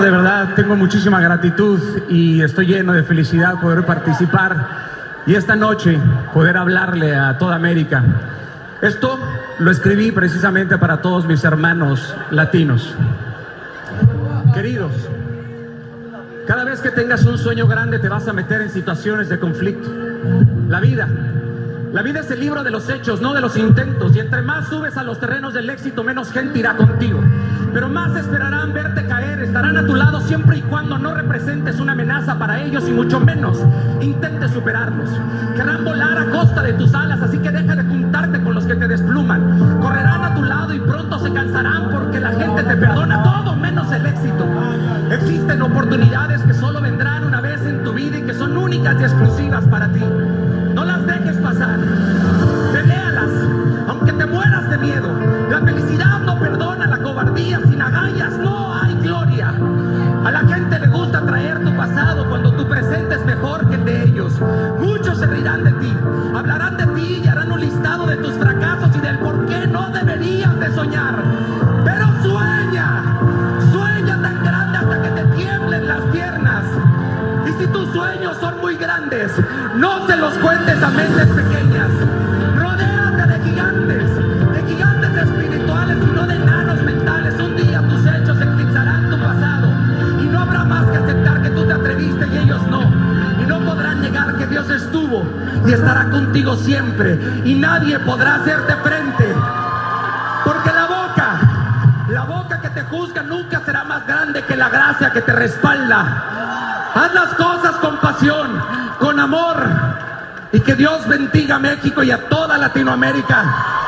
De verdad, tengo muchísima gratitud y estoy lleno de felicidad poder participar y esta noche poder hablarle a toda América. Esto lo escribí precisamente para todos mis hermanos latinos. Queridos, cada vez que tengas un sueño grande te vas a meter en situaciones de conflicto. La vida la vida es el libro de los hechos, no de los intentos. Y entre más subes a los terrenos del éxito, menos gente irá contigo. Pero más esperarán verte a tu lado siempre y cuando no representes una amenaza para ellos y mucho menos intentes superarlos. Querrán volar a costa de tus alas, así que deja de juntarte con los que te despluman. Correrán a tu lado y pronto se cansarán porque la gente te perdona todo menos el éxito. Existen oportunidades que solo vendrán una vez en tu vida y que son únicas y exclusivas para ti. No las dejes pasar. Pelealas, aunque te mueras de miedo. La felicidad no perdona la cobardía. Sin agallas no hay A la gente le gusta traer tu pasado cuando tu presente es mejor que el de ellos. Muchos se reirán de ti, hablarán de ti y harán un listado de tus fracasos y del por qué no deberías de soñar. Pero sueña, sueña tan grande hasta que te tiemblen las piernas. Y si tus sueños son muy grandes, no se los cuentes a mentes pequeñas. Y estará contigo siempre y nadie podrá hacerte frente. Porque la boca, la boca que te juzga nunca será más grande que la gracia que te respalda. Haz las cosas con pasión, con amor. Y que Dios bendiga a México y a toda Latinoamérica.